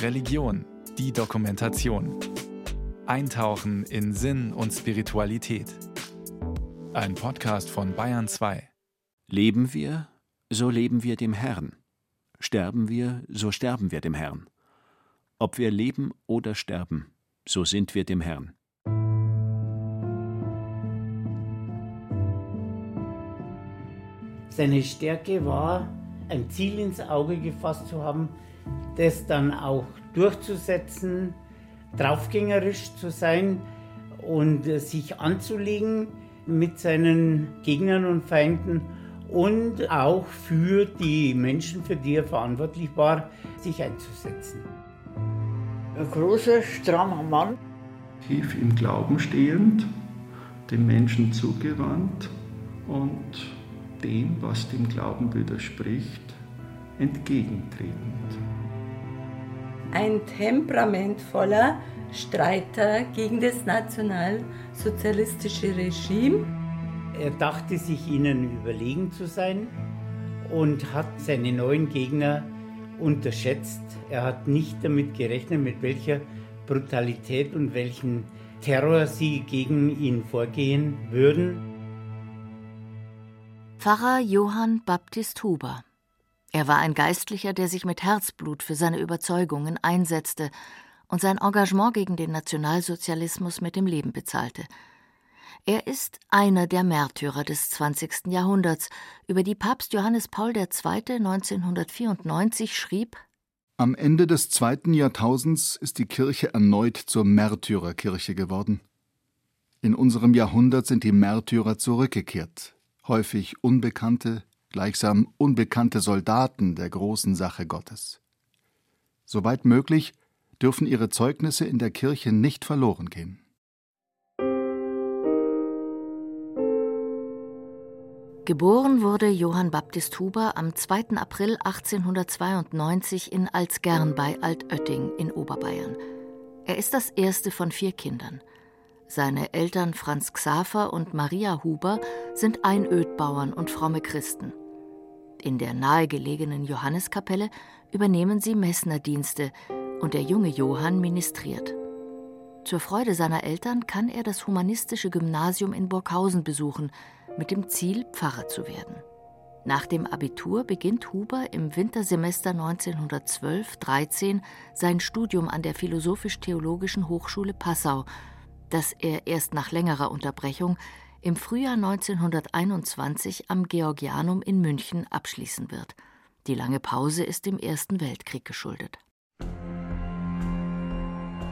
Religion, die Dokumentation. Eintauchen in Sinn und Spiritualität. Ein Podcast von Bayern 2. Leben wir, so leben wir dem Herrn. Sterben wir, so sterben wir dem Herrn. Ob wir leben oder sterben, so sind wir dem Herrn. Seine Stärke war, ein Ziel ins Auge gefasst zu haben, das dann auch durchzusetzen, draufgängerisch zu sein und sich anzulegen mit seinen Gegnern und Feinden und auch für die Menschen, für die er verantwortlich war, sich einzusetzen. Ein großer, strammer Mann. Tief im Glauben stehend, dem Menschen zugewandt und dem, was dem Glauben widerspricht, entgegentretend. Ein temperamentvoller Streiter gegen das nationalsozialistische Regime. Er dachte sich ihnen überlegen zu sein und hat seine neuen Gegner unterschätzt. Er hat nicht damit gerechnet, mit welcher Brutalität und welchen Terror sie gegen ihn vorgehen würden. Pfarrer Johann Baptist Huber. Er war ein Geistlicher, der sich mit Herzblut für seine Überzeugungen einsetzte und sein Engagement gegen den Nationalsozialismus mit dem Leben bezahlte. Er ist einer der Märtyrer des 20. Jahrhunderts, über die Papst Johannes Paul II. 1994 schrieb: Am Ende des zweiten Jahrtausends ist die Kirche erneut zur Märtyrerkirche geworden. In unserem Jahrhundert sind die Märtyrer zurückgekehrt, häufig unbekannte, gleichsam unbekannte Soldaten der großen Sache Gottes. Soweit möglich dürfen ihre Zeugnisse in der Kirche nicht verloren gehen. Geboren wurde Johann Baptist Huber am 2. April 1892 in Alzgern bei Altötting in Oberbayern. Er ist das erste von vier Kindern. Seine Eltern Franz Xaver und Maria Huber sind Einödbauern und fromme Christen. In der nahegelegenen Johanneskapelle übernehmen sie Messnerdienste und der junge Johann ministriert. Zur Freude seiner Eltern kann er das humanistische Gymnasium in Burghausen besuchen, mit dem Ziel, Pfarrer zu werden. Nach dem Abitur beginnt Huber im Wintersemester 1912-13 sein Studium an der Philosophisch-Theologischen Hochschule Passau, das er erst nach längerer Unterbrechung im Frühjahr 1921 am Georgianum in München abschließen wird. Die lange Pause ist dem Ersten Weltkrieg geschuldet.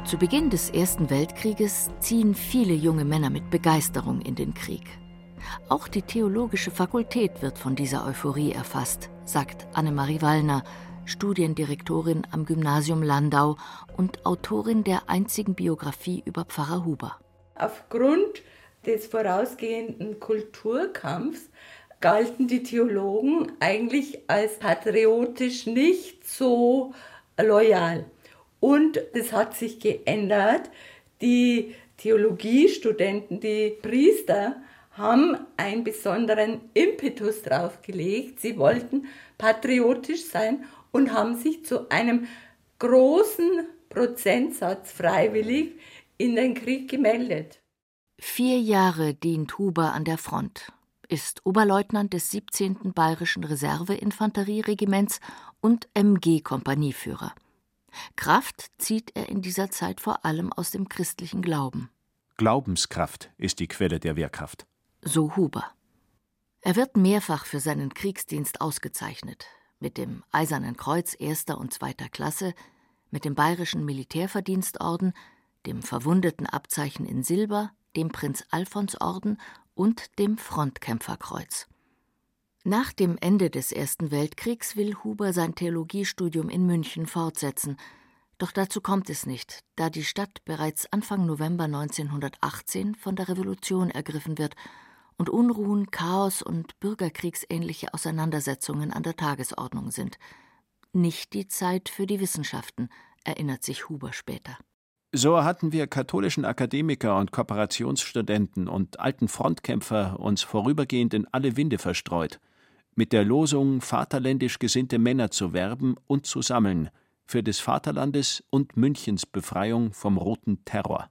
Zu Beginn des Ersten Weltkrieges ziehen viele junge Männer mit Begeisterung in den Krieg. Auch die theologische Fakultät wird von dieser Euphorie erfasst, sagt Annemarie Wallner, Studiendirektorin am Gymnasium Landau und Autorin der einzigen Biografie über Pfarrer Huber. Aufgrund des vorausgehenden Kulturkampfs galten die Theologen eigentlich als patriotisch nicht so loyal. Und das hat sich geändert. Die Theologiestudenten, die Priester, haben einen besonderen Impetus draufgelegt. Sie wollten patriotisch sein und haben sich zu einem großen Prozentsatz freiwillig in den Krieg gemeldet. Vier Jahre dient Huber an der Front, ist Oberleutnant des 17. Bayerischen Reserveinfanterieregiments und MG-Kompanieführer. Kraft zieht er in dieser Zeit vor allem aus dem christlichen Glauben. Glaubenskraft ist die Quelle der Wehrkraft. So Huber. Er wird mehrfach für seinen Kriegsdienst ausgezeichnet, mit dem Eisernen Kreuz erster und zweiter Klasse, mit dem Bayerischen Militärverdienstorden, dem Verwundetenabzeichen in Silber, dem Prinz-Alfons-Orden und dem Frontkämpferkreuz. Nach dem Ende des Ersten Weltkriegs will Huber sein Theologiestudium in München fortsetzen, doch dazu kommt es nicht, da die Stadt bereits Anfang November 1918 von der Revolution ergriffen wird und Unruhen, Chaos und bürgerkriegsähnliche Auseinandersetzungen an der Tagesordnung sind. Nicht die Zeit für die Wissenschaften, erinnert sich Huber später. So hatten wir katholischen Akademiker und Kooperationsstudenten und alten Frontkämpfer uns vorübergehend in alle Winde verstreut. mit der Losung, vaterländisch gesinnte Männer zu werben und zu sammeln für des Vaterlandes und Münchens Befreiung vom roten Terror.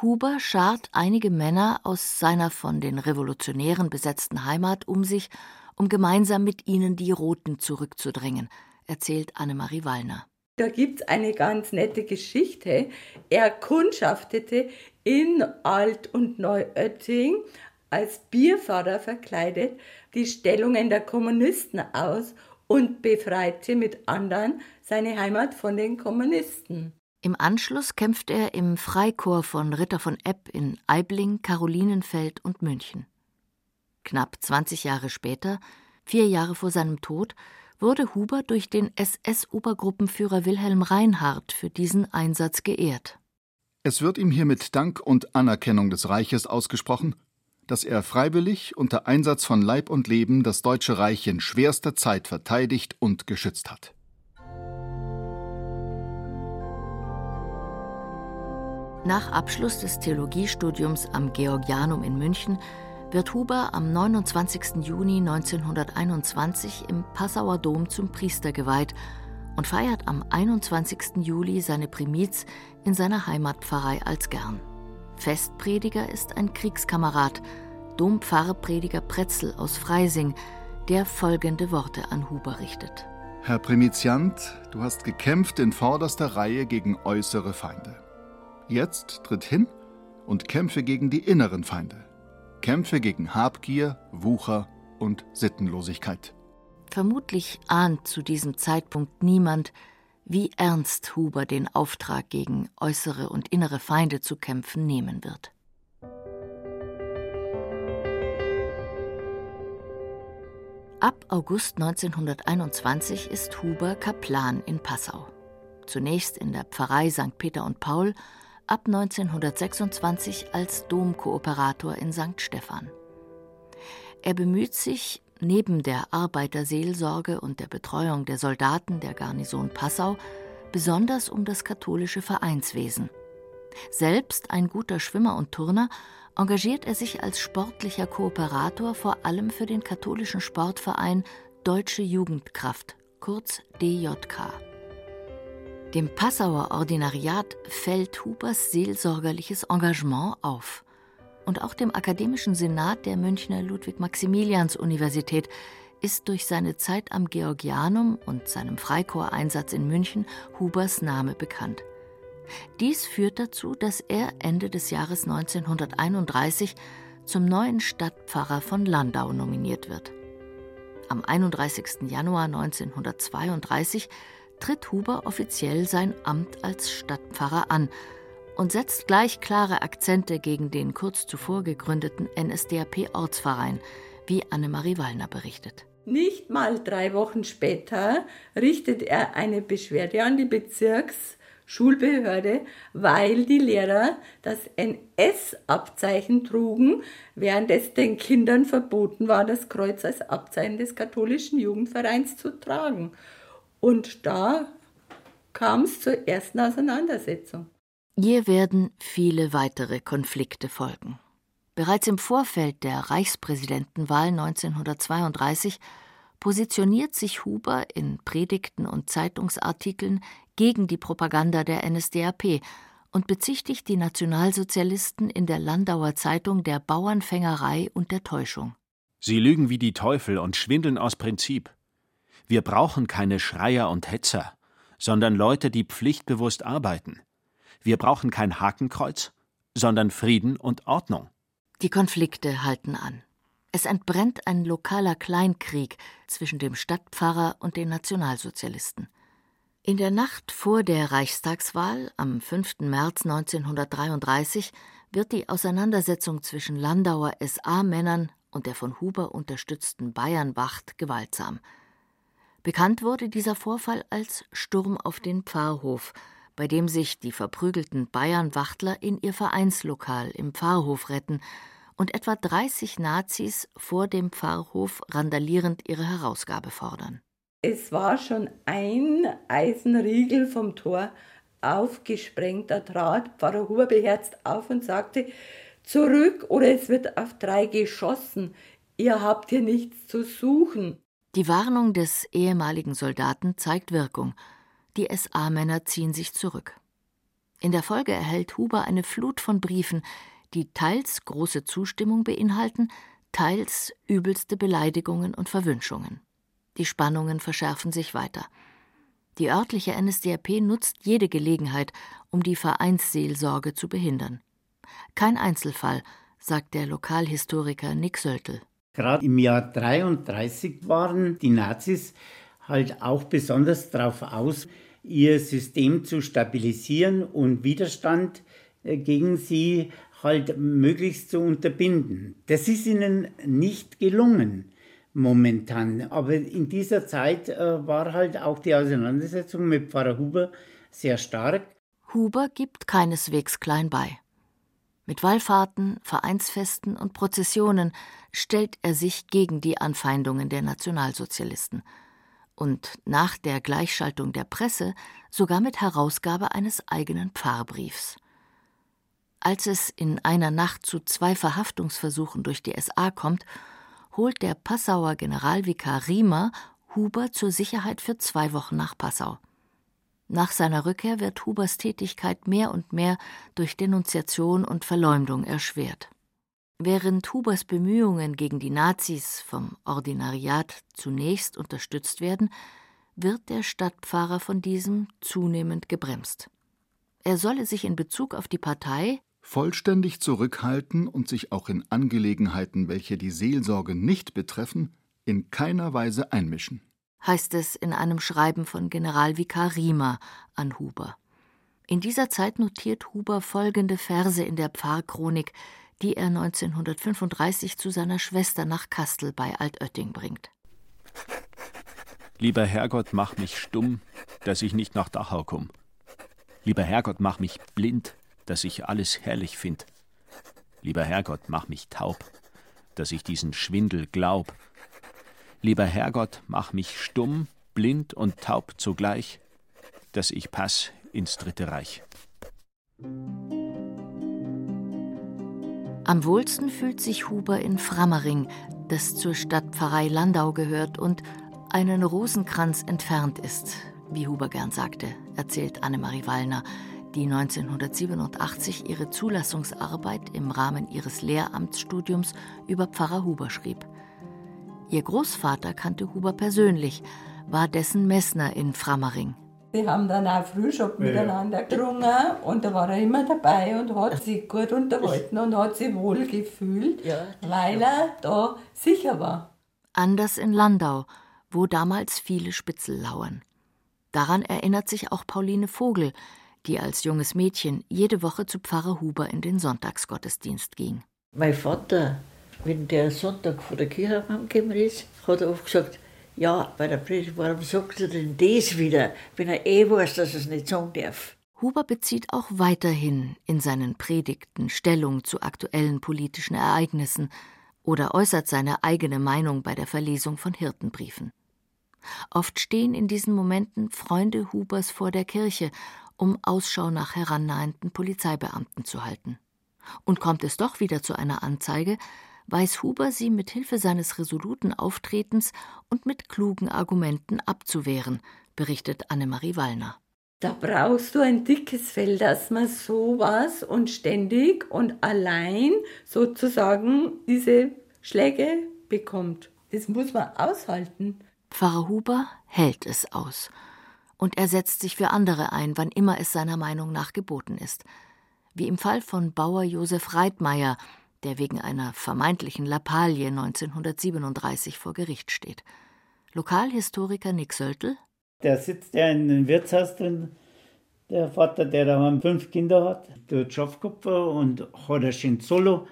Huber schart einige Männer aus seiner von den Revolutionären besetzten Heimat um sich, um gemeinsam mit ihnen die Roten zurückzudrängen, erzählt Annemarie Wallner. Da gibt es eine ganz nette Geschichte. Er kundschaftete in Alt- und Neuötting als Bierfahrer verkleidet die Stellungen der Kommunisten aus und befreite mit anderen seine Heimat von den Kommunisten. Im Anschluss kämpft er im Freikorps von Ritter von Epp in Aibling, Karolinenfeld und München. Knapp 20 Jahre später, vier Jahre vor seinem Tod, wurde Huber durch den SS-Obergruppenführer Wilhelm Reinhardt für diesen Einsatz geehrt. Es wird ihm hiermit Dank und Anerkennung des Reiches ausgesprochen, dass er freiwillig unter Einsatz von Leib und Leben das Deutsche Reich in schwerster Zeit verteidigt und geschützt hat. Nach Abschluss des Theologiestudiums am Georgianum in München wird Huber am 29. Juni 1921 im Passauer Dom zum Priester geweiht und feiert am 21. Juli seine Primiz in seiner Heimatpfarrei Alsgern. Festprediger ist ein Kriegskamerad, Dompfarrprediger Pretzel aus Freising, der folgende Worte an Huber richtet. Herr Primiziant, du hast gekämpft in vorderster Reihe gegen äußere Feinde. Jetzt tritt hin und kämpfe gegen die inneren Feinde. Kämpfe gegen Habgier, Wucher und Sittenlosigkeit. Vermutlich ahnt zu diesem Zeitpunkt niemand, wie ernst Huber den Auftrag gegen äußere und innere Feinde zu kämpfen nehmen wird. Ab August 1921 ist Huber Kaplan in Passau. Zunächst in der Pfarrei St. Peter und Paul, ab 1926 als Domkooperator in St. Stephan. Er bemüht sich, neben der Arbeiterseelsorge und der Betreuung der Soldaten der Garnison Passau, besonders um das katholische Vereinswesen. Selbst ein guter Schwimmer und Turner engagiert er sich als sportlicher Kooperator vor allem für den katholischen Sportverein Deutsche Jugendkraft, kurz DJK. Dem Passauer Ordinariat fällt Hubers seelsorgerliches Engagement auf. Und auch dem Akademischen Senat der Münchner Ludwig-Maximilians-Universität ist durch seine Zeit am Georgianum und seinem Freikorpseinsatz in München Hubers Name bekannt. Dies führt dazu, dass er Ende des Jahres 1931 zum neuen Stadtpfarrer von Landau nominiert wird. Am 31. Januar 1932 tritt Huber offiziell sein Amt als Stadtpfarrer an und setzt gleich klare Akzente gegen den kurz zuvor gegründeten NSDAP-Ortsverein, wie Annemarie Wallner berichtet. Nicht mal drei Wochen später richtet er eine Beschwerde an die Bezirks- Schulbehörde, weil die Lehrer das NS-Abzeichen trugen, während es den Kindern verboten war, das Kreuz als Abzeichen des katholischen Jugendvereins zu tragen. Und da kam es zur ersten Auseinandersetzung. Hier werden viele weitere Konflikte folgen. Bereits im Vorfeld der Reichspräsidentenwahl 1932 positioniert sich Huber in Predigten und Zeitungsartikeln gegen die Propaganda der NSDAP und bezichtigt die Nationalsozialisten in der Landauer Zeitung der Bauernfängerei und der Täuschung. Sie lügen wie die Teufel und schwindeln aus Prinzip. Wir brauchen keine Schreier und Hetzer, sondern Leute, die pflichtbewusst arbeiten. Wir brauchen kein Hakenkreuz, sondern Frieden und Ordnung. Die Konflikte halten an. Es entbrennt ein lokaler Kleinkrieg zwischen dem Stadtpfarrer und den Nationalsozialisten. In der Nacht vor der Reichstagswahl am 5. März 1933 wird die Auseinandersetzung zwischen Landauer SA-Männern und der von Huber unterstützten Bayernwacht gewaltsam. Bekannt wurde dieser Vorfall als Sturm auf den Pfarrhof, bei dem sich die verprügelten Bayernwachtler in ihr Vereinslokal im Pfarrhof retten und etwa 30 Nazis vor dem Pfarrhof randalierend ihre Herausgabe fordern. Es war schon ein Eisenriegel vom Tor aufgesprengt. Da trat Pfarrer Huber beherzt auf und sagte, zurück oder es wird auf drei geschossen. Ihr habt hier nichts zu suchen. Die Warnung des ehemaligen Soldaten zeigt Wirkung. Die SA-Männer ziehen sich zurück. In der Folge erhält Huber eine Flut von Briefen, die teils große Zustimmung beinhalten, teils übelste Beleidigungen und Verwünschungen. Die Spannungen verschärfen sich weiter. Die örtliche NSDAP nutzt jede Gelegenheit, um die Vereinsseelsorge zu behindern. Kein Einzelfall, sagt der Lokalhistoriker Nick Söltel. Gerade im Jahr 33 waren die Nazis halt auch besonders darauf aus, ihr System zu stabilisieren und Widerstand äh, gegen sie halt möglichst zu unterbinden. Das ist ihnen nicht gelungen momentan. Aber in dieser Zeit äh, war halt auch die Auseinandersetzung mit Pfarrer Huber sehr stark. Huber gibt keineswegs klein bei. Mit Wallfahrten, Vereinsfesten und Prozessionen stellt er sich gegen die Anfeindungen der Nationalsozialisten und nach der Gleichschaltung der Presse sogar mit Herausgabe eines eigenen Pfarrbriefs. Als es in einer Nacht zu zwei Verhaftungsversuchen durch die SA kommt, holt der Passauer Generalvikar Riemer Huber zur Sicherheit für zwei Wochen nach Passau. Nach seiner Rückkehr wird Hubers Tätigkeit mehr und mehr durch Denunziation und Verleumdung erschwert. Während Hubers Bemühungen gegen die Nazis vom Ordinariat zunächst unterstützt werden, wird der Stadtpfarrer von diesem zunehmend gebremst. Er solle sich in Bezug auf die Partei vollständig zurückhalten und sich auch in Angelegenheiten, welche die Seelsorge nicht betreffen, in keiner Weise einmischen. Heißt es in einem Schreiben von Generalvikar Riemer an Huber. In dieser Zeit notiert Huber folgende Verse in der Pfarrchronik, die er 1935 zu seiner Schwester nach Kastel bei Altötting bringt. Lieber Herrgott, mach mich stumm, dass ich nicht nach Dachau komm. Lieber Herrgott, mach mich blind, dass ich alles herrlich find. Lieber Herrgott, mach mich taub, dass ich diesen Schwindel glaub. Lieber Herrgott, mach mich stumm, blind und taub zugleich, dass ich pass ins Dritte Reich. Am wohlsten fühlt sich Huber in Frammering, das zur Stadtpfarrei Landau gehört und einen Rosenkranz entfernt ist, wie Huber gern sagte, erzählt Annemarie Wallner die 1987 ihre Zulassungsarbeit im Rahmen ihres Lehramtsstudiums über Pfarrer Huber schrieb. Ihr Großvater kannte Huber persönlich, war dessen Messner in Frammering. Sie haben dann auch Frühstück ja. miteinander gerungen und da war er immer dabei und hat sich gut unterhalten und hat sich wohl gefühlt, ja, weil er da sicher war. Anders in Landau, wo damals viele Spitzel lauern. Daran erinnert sich auch Pauline Vogel, die als junges Mädchen jede Woche zu Pfarrer Huber in den Sonntagsgottesdienst ging. Mein Vater, wenn der Sonntag vor der Kirche angekommen ist, hat er oft gesagt, ja, bei der Predigt, warum sagt er denn das wieder, wenn er eh weiß, dass er es nicht sagen darf? Huber bezieht auch weiterhin in seinen Predigten Stellung zu aktuellen politischen Ereignissen oder äußert seine eigene Meinung bei der Verlesung von Hirtenbriefen. Oft stehen in diesen Momenten Freunde Hubers vor der Kirche um Ausschau nach herannahenden Polizeibeamten zu halten. Und kommt es doch wieder zu einer Anzeige, weiß Huber sie mit Hilfe seines resoluten Auftretens und mit klugen Argumenten abzuwehren, berichtet Annemarie Wallner. Da brauchst du ein dickes Fell, dass man sowas und ständig und allein sozusagen diese Schläge bekommt. Das muss man aushalten. Pfarrer Huber hält es aus und er setzt sich für andere ein, wann immer es seiner Meinung nach geboten ist. Wie im Fall von Bauer Josef Reitmeier, der wegen einer vermeintlichen Lappalie 1937 vor Gericht steht. Lokalhistoriker Nick Söltel. Der sitzt ja in einem Wirtshaus drin, der Vater, der daheim fünf Kinder hat, der Schafkopfer und hat ein Solo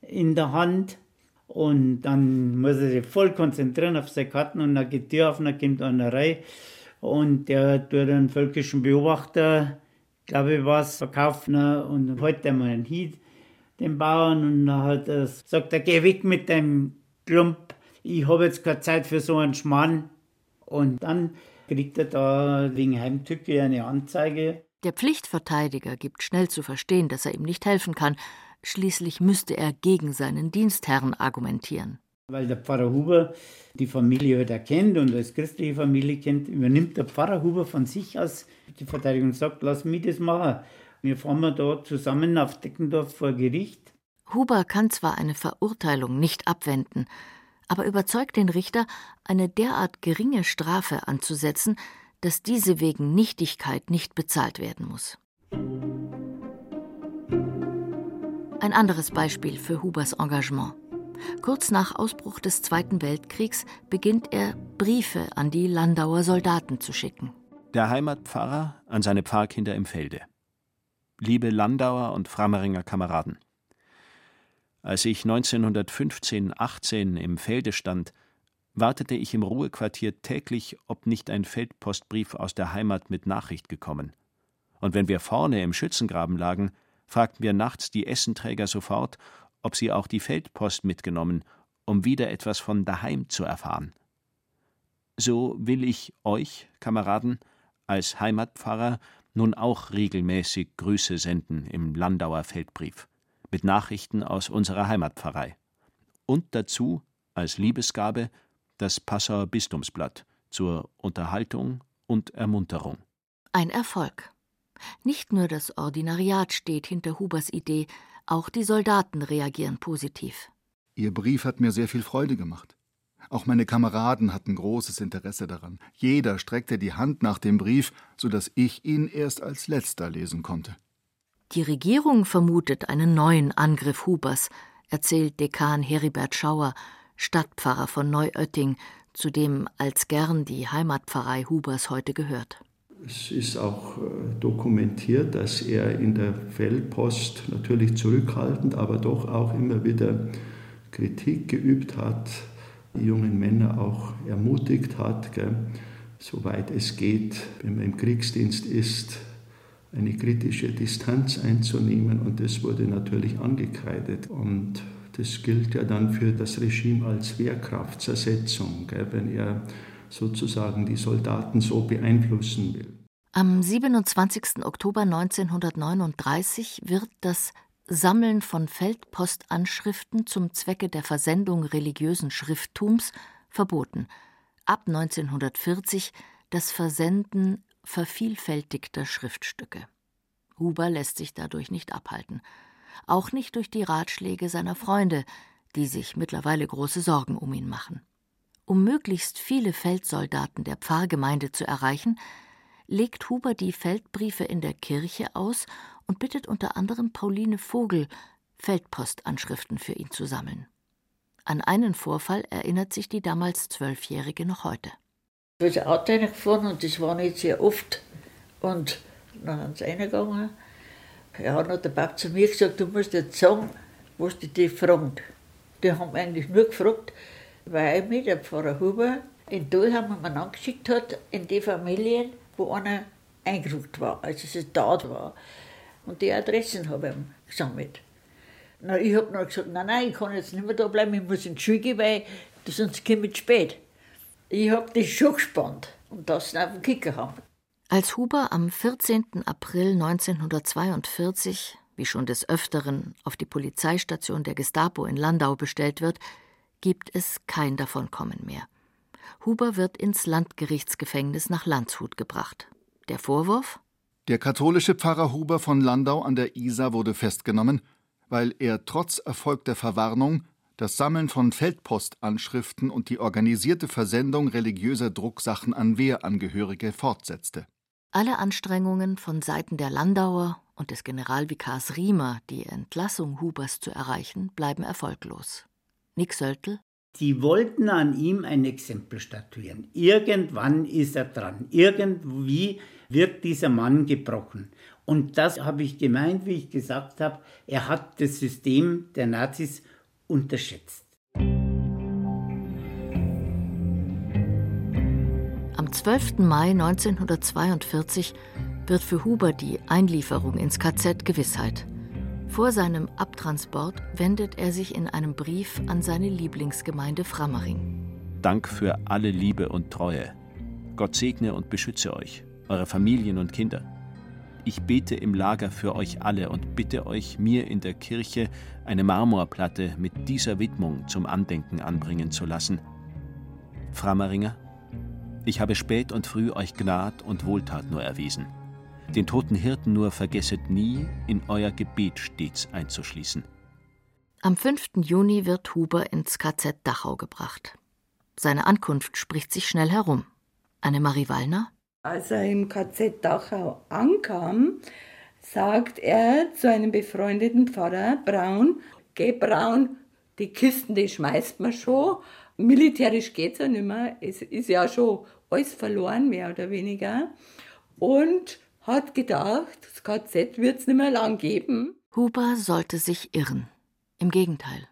in der Hand. Und dann muss er sich voll konzentrieren auf seine Karten und dann geht die auf dann kommt eine Reihe und der tut einen völkischen Beobachter, glaube ich, was verkaufen und heute mal einen Hiet den Bauern und dann hat er, sagt er, geh weg mit dem Klump, ich habe jetzt keine Zeit für so einen Schmarrn. Und dann kriegt er da wegen Heimtücke eine Anzeige. Der Pflichtverteidiger gibt schnell zu verstehen, dass er ihm nicht helfen kann. Schließlich müsste er gegen seinen Dienstherrn argumentieren. Weil der Pfarrer Huber die Familie halt erkennt und als christliche Familie kennt, übernimmt der Pfarrer Huber von sich aus die Verteidigung und sagt, lass mich das machen. Wir fahren wir da zusammen auf Deckendorf vor Gericht. Huber kann zwar eine Verurteilung nicht abwenden, aber überzeugt den Richter, eine derart geringe Strafe anzusetzen, dass diese wegen Nichtigkeit nicht bezahlt werden muss. Ein anderes Beispiel für Hubers Engagement. Kurz nach Ausbruch des Zweiten Weltkriegs beginnt er, Briefe an die Landauer Soldaten zu schicken. Der Heimatpfarrer an seine Pfarrkinder im Felde. Liebe Landauer und Frammeringer Kameraden. Als ich 1915/18 im Felde stand, wartete ich im Ruhequartier täglich, ob nicht ein Feldpostbrief aus der Heimat mit Nachricht gekommen. Und wenn wir vorne im Schützengraben lagen, fragten wir nachts die Essenträger sofort, ob sie auch die Feldpost mitgenommen, um wieder etwas von daheim zu erfahren. So will ich euch, Kameraden, als Heimatpfarrer nun auch regelmäßig Grüße senden im Landauer Feldbrief mit Nachrichten aus unserer Heimatpfarrei. Und dazu, als Liebesgabe, das Passauer Bistumsblatt zur Unterhaltung und Ermunterung. Ein Erfolg. Nicht nur das Ordinariat steht hinter Hubers Idee, auch die Soldaten reagieren positiv. Ihr Brief hat mir sehr viel Freude gemacht. Auch meine Kameraden hatten großes Interesse daran. Jeder streckte die Hand nach dem Brief, so dass ich ihn erst als letzter lesen konnte. Die Regierung vermutet einen neuen Angriff Hubers, erzählt Dekan Heribert Schauer, Stadtpfarrer von Neuötting, zu dem als gern die Heimatpfarrei Hubers heute gehört. Es ist auch äh, dokumentiert, dass er in der Feldpost natürlich zurückhaltend, aber doch auch immer wieder Kritik geübt hat, die jungen Männer auch ermutigt hat, gell, soweit es geht, wenn man im Kriegsdienst ist, eine kritische Distanz einzunehmen und das wurde natürlich angekreidet. Und das gilt ja dann für das Regime als Wehrkraftzersetzung, gell, wenn er sozusagen die Soldaten so beeinflussen will. Am 27. Oktober 1939 wird das Sammeln von Feldpostanschriften zum Zwecke der Versendung religiösen Schrifttums verboten. Ab 1940 das Versenden vervielfältigter Schriftstücke. Huber lässt sich dadurch nicht abhalten, auch nicht durch die Ratschläge seiner Freunde, die sich mittlerweile große Sorgen um ihn machen. Um möglichst viele Feldsoldaten der Pfarrgemeinde zu erreichen, legt Huber die Feldbriefe in der Kirche aus und bittet unter anderem Pauline Vogel, Feldpostanschriften für ihn zu sammeln. An einen Vorfall erinnert sich die damals Zwölfjährige noch heute. Da ist ein Auto reingefahren und das war nicht sehr oft. Und dann sind sie reingegangen. Ja, hat der Papa zu mir gesagt, du musst jetzt sagen, was die die fragen. Die haben eigentlich nur gefragt, weil mich der Pfarrer Huber in Dolheim einen angeschickt hat, in die Familien, wo einer eingerückt war, also es da war. Und die Adressen habe ich ihm gesammelt. Na, ich habe noch gesagt, nein, nein, ich kann jetzt nicht mehr da bleiben, ich muss in die Schule weil sonst komme ich spät. Ich habe das schon gespannt und das auf den Kicker haben. Als Huber am 14. April 1942, wie schon des Öfteren, auf die Polizeistation der Gestapo in Landau bestellt wird, gibt es kein Davonkommen mehr. Huber wird ins Landgerichtsgefängnis nach Landshut gebracht. Der Vorwurf? Der katholische Pfarrer Huber von Landau an der Isar wurde festgenommen, weil er trotz erfolgter Verwarnung das Sammeln von Feldpostanschriften und die organisierte Versendung religiöser Drucksachen an Wehrangehörige fortsetzte. Alle Anstrengungen von Seiten der Landauer und des Generalvikars Riemer, die Entlassung Hubers zu erreichen, bleiben erfolglos. Nick Söldl die wollten an ihm ein Exempel statuieren. Irgendwann ist er dran. Irgendwie wird dieser Mann gebrochen. Und das habe ich gemeint, wie ich gesagt habe. Er hat das System der Nazis unterschätzt. Am 12. Mai 1942 wird für Huber die Einlieferung ins KZ Gewissheit. Vor seinem Abtransport wendet er sich in einem Brief an seine Lieblingsgemeinde Frammering. Dank für alle Liebe und Treue. Gott segne und beschütze euch, eure Familien und Kinder. Ich bete im Lager für euch alle und bitte euch, mir in der Kirche eine Marmorplatte mit dieser Widmung zum Andenken anbringen zu lassen. Frameringer, ich habe spät und früh euch Gnad und Wohltat nur erwiesen. Den toten Hirten nur vergesset nie, in euer Gebet stets einzuschließen. Am 5. Juni wird Huber ins KZ Dachau gebracht. Seine Ankunft spricht sich schnell herum. Anne-Marie Wallner? Als er im KZ Dachau ankam, sagt er zu einem befreundeten Pfarrer Braun, geh Braun, die Kisten, die schmeißt man schon. Militärisch geht es ja nicht mehr. Es ist ja schon alles verloren, mehr oder weniger. Und hat gedacht, das KZ wird es nicht mehr lang geben. Huber sollte sich irren. Im Gegenteil.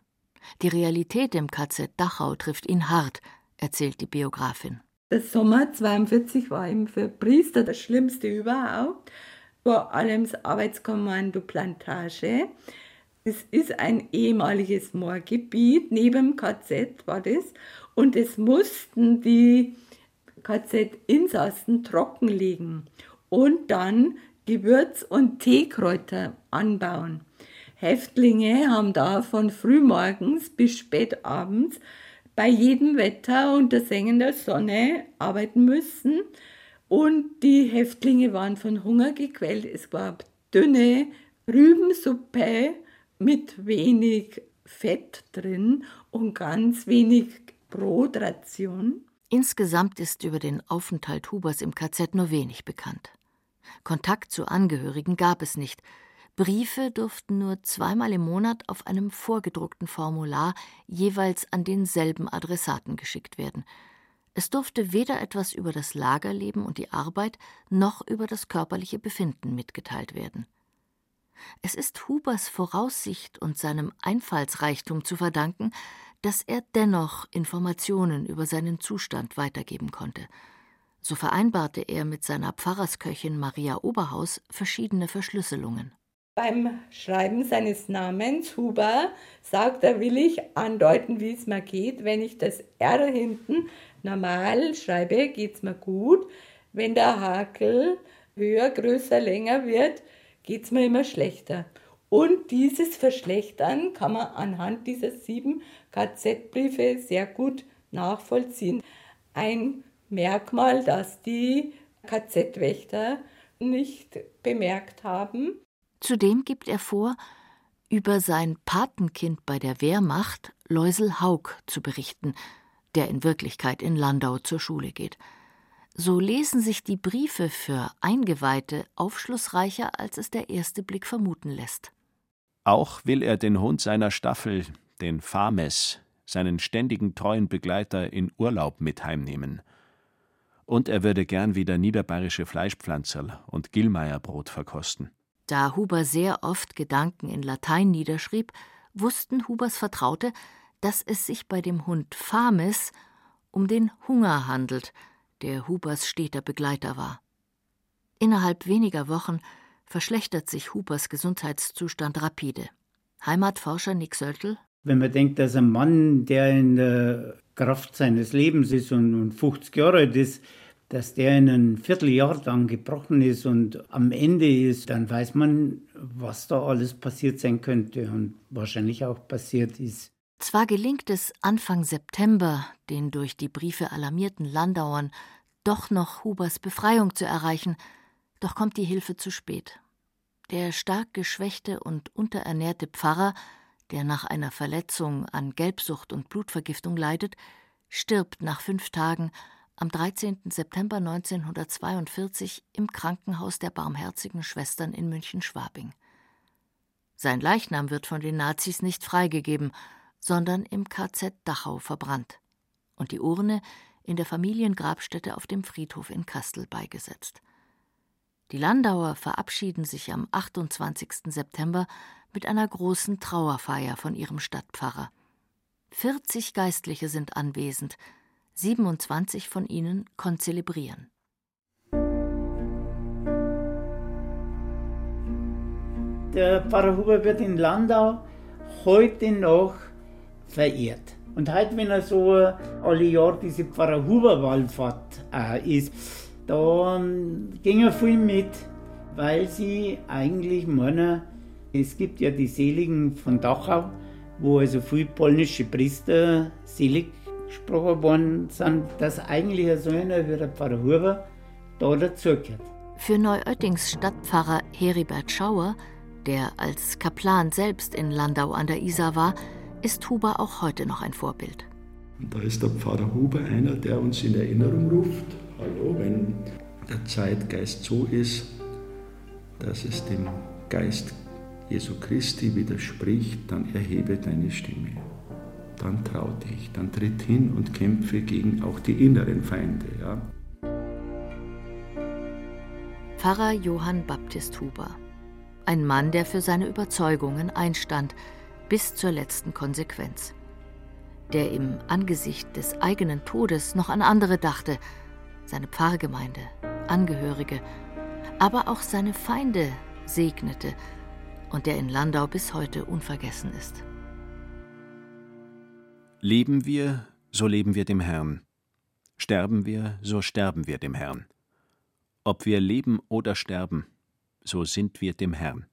Die Realität im KZ Dachau trifft ihn hart, erzählt die Biografin. Der Sommer 42 war ihm für Priester das Schlimmste überhaupt. Vor allem das Arbeitskommando Plantage. Es ist ein ehemaliges Moorgebiet, neben dem KZ war das. Und es mussten die KZ-Insassen trockenlegen und dann Gewürz- und Teekräuter anbauen. Häftlinge haben da von frühmorgens bis spät abends bei jedem Wetter unter sengender Sonne arbeiten müssen. Und die Häftlinge waren von Hunger gequält. Es gab dünne Rübensuppe mit wenig Fett drin und ganz wenig Brotration. Insgesamt ist über den Aufenthalt Hubers im KZ nur wenig bekannt. Kontakt zu Angehörigen gab es nicht. Briefe durften nur zweimal im Monat auf einem vorgedruckten Formular jeweils an denselben Adressaten geschickt werden. Es durfte weder etwas über das Lagerleben und die Arbeit noch über das körperliche Befinden mitgeteilt werden. Es ist Hubers Voraussicht und seinem Einfallsreichtum zu verdanken, dass er dennoch Informationen über seinen Zustand weitergeben konnte. So vereinbarte er mit seiner Pfarrersköchin Maria Oberhaus verschiedene Verschlüsselungen. Beim Schreiben seines Namens Huber sagt er, will ich andeuten, wie es mir geht. Wenn ich das R hinten normal schreibe, geht es mir gut. Wenn der Hakel höher, größer, länger wird, geht es mir immer schlechter. Und dieses Verschlechtern kann man anhand dieser sieben KZ-Briefe sehr gut nachvollziehen. Ein Merkmal, das die KZ-Wächter nicht bemerkt haben. Zudem gibt er vor, über sein Patenkind bei der Wehrmacht, Läusel Haug, zu berichten, der in Wirklichkeit in Landau zur Schule geht. So lesen sich die Briefe für Eingeweihte aufschlussreicher, als es der erste Blick vermuten lässt. Auch will er den Hund seiner Staffel, den Fames, seinen ständigen treuen Begleiter in Urlaub mit heimnehmen. Und er würde gern wieder niederbayerische Fleischpflanzerl und Gillmeierbrot verkosten. Da Huber sehr oft Gedanken in Latein niederschrieb, wussten Hubers Vertraute, dass es sich bei dem Hund Fames um den Hunger handelt, der Hubers steter Begleiter war. Innerhalb weniger Wochen verschlechtert sich Hubers Gesundheitszustand rapide. Heimatforscher Nick Söltl. Wenn man denkt, dass ein Mann, der in der Kraft seines Lebens ist und 50 Jahre alt ist, dass der in ein Vierteljahr dann gebrochen ist und am Ende ist, dann weiß man, was da alles passiert sein könnte und wahrscheinlich auch passiert ist. Zwar gelingt es Anfang September, den durch die Briefe alarmierten Landauern, doch noch Hubers Befreiung zu erreichen, doch kommt die Hilfe zu spät. Der stark geschwächte und unterernährte Pfarrer, der nach einer Verletzung an Gelbsucht und Blutvergiftung leidet, stirbt nach fünf Tagen am 13. September 1942 im Krankenhaus der Barmherzigen Schwestern in München-Schwabing. Sein Leichnam wird von den Nazis nicht freigegeben, sondern im KZ Dachau verbrannt und die Urne in der Familiengrabstätte auf dem Friedhof in Kastel beigesetzt. Die Landauer verabschieden sich am 28. September mit einer großen Trauerfeier von ihrem Stadtpfarrer. 40 Geistliche sind anwesend, 27 von ihnen konzelebrieren. Der Pfarrer Huber wird in Landau heute noch verehrt. Und heute, wenn er so alle Jahre diese Pfarrer Huber Wallfahrt äh, ist, da ging er viel mit. weil sie eigentlich meinen, es gibt ja die Seligen von Dachau, wo also viele polnische Priester selig gesprochen worden sind, dass eigentlich so einer wie der Pfarrer Huber da dazugehört. Für Neuöttings Stadtpfarrer Heribert Schauer, der als Kaplan selbst in Landau an der Isar war, ist Huber auch heute noch ein Vorbild. Und da ist der Pfarrer Huber einer, der uns in Erinnerung ruft, hallo, wenn der Zeitgeist so ist, dass es dem Geist Jesu Christi widerspricht, dann erhebe deine Stimme. Dann trau dich, dann tritt hin und kämpfe gegen auch die inneren Feinde. Ja. Pfarrer Johann Baptist Huber. Ein Mann, der für seine Überzeugungen einstand, bis zur letzten Konsequenz. Der im Angesicht des eigenen Todes noch an andere dachte, seine Pfarrgemeinde, Angehörige, aber auch seine Feinde segnete und der in Landau bis heute unvergessen ist. Leben wir, so leben wir dem Herrn. Sterben wir, so sterben wir dem Herrn. Ob wir leben oder sterben, so sind wir dem Herrn.